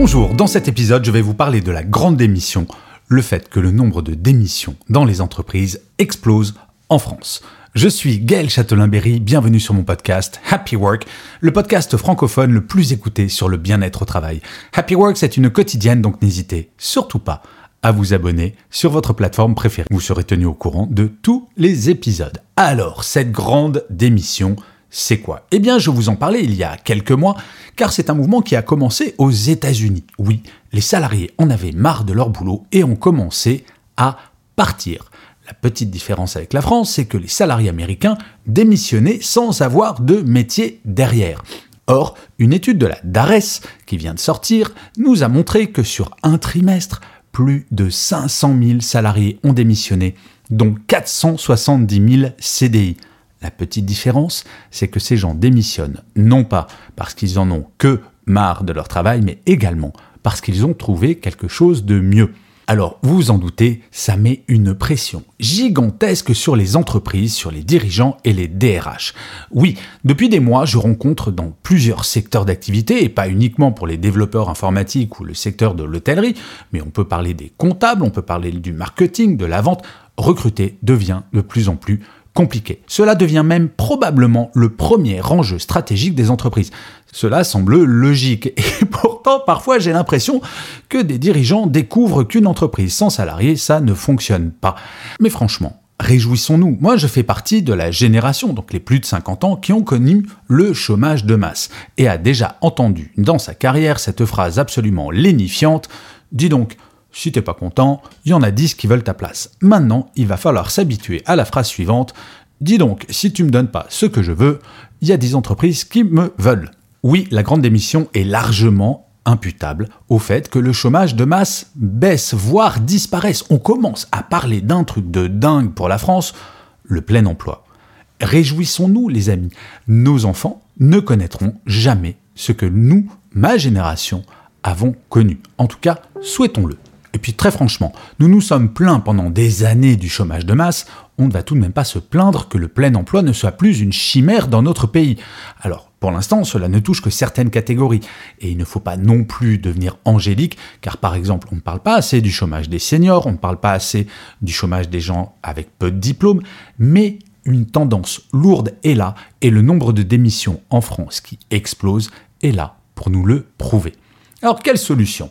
Bonjour, dans cet épisode, je vais vous parler de la grande démission, le fait que le nombre de démissions dans les entreprises explose en France. Je suis Gaël Châtelain-Berry, bienvenue sur mon podcast Happy Work, le podcast francophone le plus écouté sur le bien-être au travail. Happy Work, c'est une quotidienne, donc n'hésitez surtout pas à vous abonner sur votre plateforme préférée. Vous serez tenu au courant de tous les épisodes. Alors, cette grande démission, c'est quoi? Eh bien, je vous en parlais il y a quelques mois, car c'est un mouvement qui a commencé aux États-Unis. Oui, les salariés en avaient marre de leur boulot et ont commencé à partir. La petite différence avec la France, c'est que les salariés américains démissionnaient sans avoir de métier derrière. Or, une étude de la DARES qui vient de sortir nous a montré que sur un trimestre, plus de 500 000 salariés ont démissionné, dont 470 000 CDI. La petite différence, c'est que ces gens démissionnent non pas parce qu'ils en ont que marre de leur travail, mais également parce qu'ils ont trouvé quelque chose de mieux. Alors, vous vous en doutez, ça met une pression gigantesque sur les entreprises, sur les dirigeants et les DRH. Oui, depuis des mois, je rencontre dans plusieurs secteurs d'activité, et pas uniquement pour les développeurs informatiques ou le secteur de l'hôtellerie, mais on peut parler des comptables, on peut parler du marketing, de la vente. Recruter devient de plus en plus Cela devient même probablement le premier enjeu stratégique des entreprises. Cela semble logique et pourtant parfois j'ai l'impression que des dirigeants découvrent qu'une entreprise sans salariés ça ne fonctionne pas. Mais franchement, réjouissons-nous. Moi, je fais partie de la génération, donc les plus de 50 ans, qui ont connu le chômage de masse et a déjà entendu dans sa carrière cette phrase absolument lénifiante. Dis donc, si t'es pas content, il y en a 10 qui veulent ta place. Maintenant, il va falloir s'habituer à la phrase suivante. Dis donc, si tu me donnes pas ce que je veux, il y a des entreprises qui me veulent. Oui, la grande démission est largement imputable au fait que le chômage de masse baisse, voire disparaisse. On commence à parler d'un truc de dingue pour la France, le plein emploi. Réjouissons-nous, les amis. Nos enfants ne connaîtront jamais ce que nous, ma génération, avons connu. En tout cas, souhaitons-le. Et puis très franchement, nous nous sommes plaints pendant des années du chômage de masse, on ne va tout de même pas se plaindre que le plein emploi ne soit plus une chimère dans notre pays. Alors, pour l'instant, cela ne touche que certaines catégories, et il ne faut pas non plus devenir angélique, car par exemple, on ne parle pas assez du chômage des seniors, on ne parle pas assez du chômage des gens avec peu de diplômes, mais une tendance lourde est là, et le nombre de démissions en France qui explose est là pour nous le prouver. Alors, quelle solution?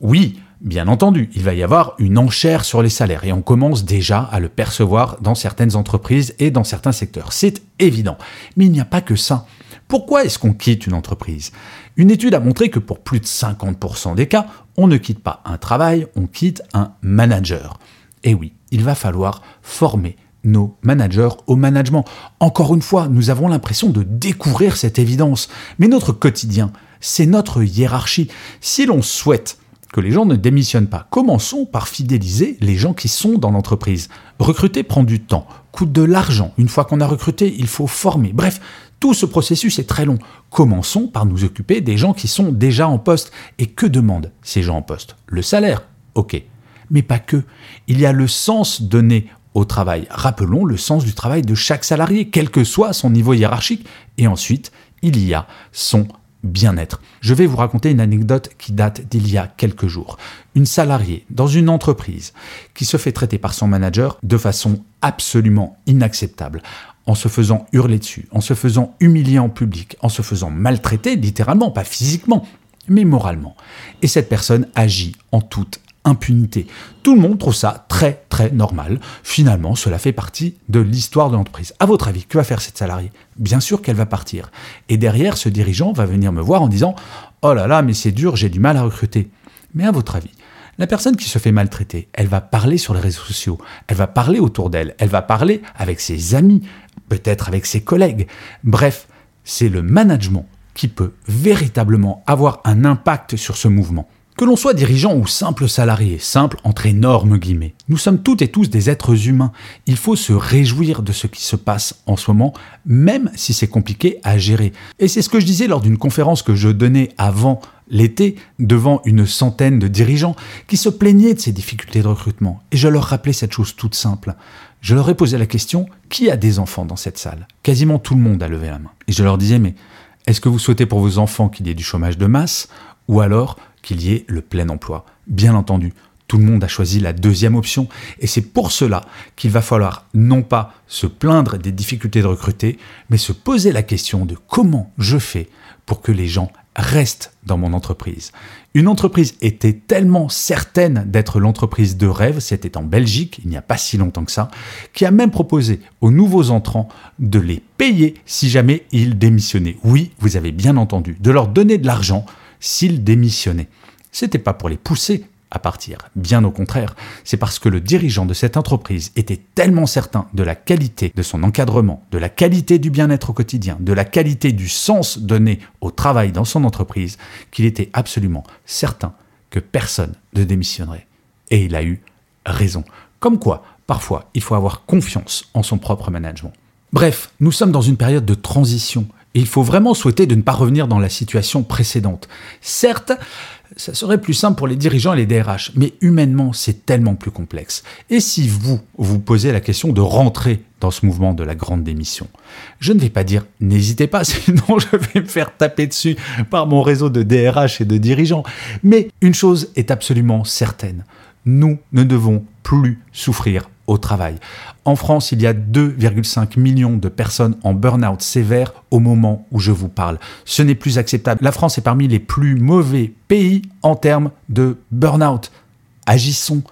Oui, Bien entendu, il va y avoir une enchère sur les salaires et on commence déjà à le percevoir dans certaines entreprises et dans certains secteurs. C'est évident. Mais il n'y a pas que ça. Pourquoi est-ce qu'on quitte une entreprise? Une étude a montré que pour plus de 50% des cas, on ne quitte pas un travail, on quitte un manager. Et oui, il va falloir former nos managers au management. Encore une fois, nous avons l'impression de découvrir cette évidence. Mais notre quotidien, c'est notre hiérarchie. Si l'on souhaite que les gens ne démissionnent pas. Commençons par fidéliser les gens qui sont dans l'entreprise. Recruter prend du temps, coûte de l'argent. Une fois qu'on a recruté, il faut former. Bref, tout ce processus est très long. Commençons par nous occuper des gens qui sont déjà en poste. Et que demandent ces gens en poste? Le salaire Ok. Mais pas que. Il y a le sens donné au travail. Rappelons le sens du travail de chaque salarié, quel que soit son niveau hiérarchique. Et ensuite, il y a son bien-être. Je vais vous raconter une anecdote qui date d'il y a quelques jours. Une salariée dans une entreprise qui se fait traiter par son manager de façon absolument inacceptable, en se faisant hurler dessus, en se faisant humilier en public, en se faisant maltraiter littéralement, pas physiquement, mais moralement. Et cette personne agit en toute impunité. Tout le monde trouve ça très très normal. Finalement, cela fait partie de l'histoire de l'entreprise. À votre avis, que va faire cette salariée? Bien sûr qu'elle va partir. Et derrière, ce dirigeant va venir me voir en disant Oh là là, mais c'est dur, j'ai du mal à recruter. Mais à votre avis, la personne qui se fait maltraiter, elle va parler sur les réseaux sociaux, elle va parler autour d'elle, elle va parler avec ses amis, peut-être avec ses collègues. Bref, c'est le management qui peut véritablement avoir un impact sur ce mouvement. Que l'on soit dirigeant ou simple salarié, simple entre énormes guillemets, nous sommes toutes et tous des êtres humains. Il faut se réjouir de ce qui se passe en ce moment, même si c'est compliqué à gérer. Et c'est ce que je disais lors d'une conférence que je donnais avant l'été devant une centaine de dirigeants qui se plaignaient de ces difficultés de recrutement. Et je leur rappelais cette chose toute simple. Je leur ai posé la question, qui a des enfants dans cette salle? Quasiment tout le monde a levé la main. Et je leur disais, mais est-ce que vous souhaitez pour vos enfants qu'il y ait du chômage de masse? Ou alors qu'il y ait le plein emploi Bien entendu, tout le monde a choisi la deuxième option et c'est pour cela qu'il va falloir non pas se plaindre des difficultés de recruter, mais se poser la question de comment je fais pour que les gens reste dans mon entreprise. Une entreprise était tellement certaine d'être l'entreprise de rêve, c'était en Belgique, il n'y a pas si longtemps que ça, qui a même proposé aux nouveaux entrants de les payer si jamais ils démissionnaient. Oui, vous avez bien entendu, de leur donner de l'argent s'ils démissionnaient. C'était pas pour les pousser, à partir. Bien au contraire, c'est parce que le dirigeant de cette entreprise était tellement certain de la qualité de son encadrement, de la qualité du bien-être au quotidien, de la qualité du sens donné au travail dans son entreprise, qu'il était absolument certain que personne ne démissionnerait. Et il a eu raison. Comme quoi, parfois, il faut avoir confiance en son propre management. Bref, nous sommes dans une période de transition il faut vraiment souhaiter de ne pas revenir dans la situation précédente. Certes, ça serait plus simple pour les dirigeants et les DRH. Mais humainement, c'est tellement plus complexe. Et si vous, vous posez la question de rentrer dans ce mouvement de la grande démission, je ne vais pas dire n'hésitez pas, sinon je vais me faire taper dessus par mon réseau de DRH et de dirigeants. Mais une chose est absolument certaine. Nous ne devons plus souffrir au travail. En France, il y a 2,5 millions de personnes en burn-out sévère au moment où je vous parle. Ce n'est plus acceptable. La France est parmi les plus mauvais pays en termes de burn-out. Agissons.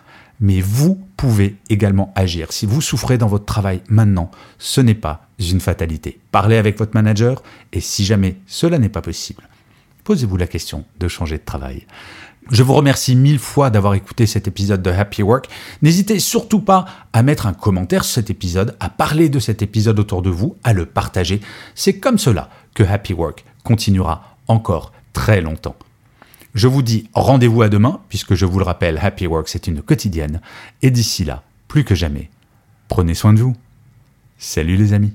Mais vous pouvez également agir. Si vous souffrez dans votre travail maintenant, ce n'est pas une fatalité. Parlez avec votre manager et si jamais cela n'est pas possible, posez-vous la question de changer de travail. Je vous remercie mille fois d'avoir écouté cet épisode de Happy Work. N'hésitez surtout pas à mettre un commentaire sur cet épisode, à parler de cet épisode autour de vous, à le partager. C'est comme cela que Happy Work continuera encore très longtemps. Je vous dis rendez-vous à demain, puisque je vous le rappelle, Happy Work c'est une quotidienne. Et d'ici là, plus que jamais, prenez soin de vous. Salut les amis.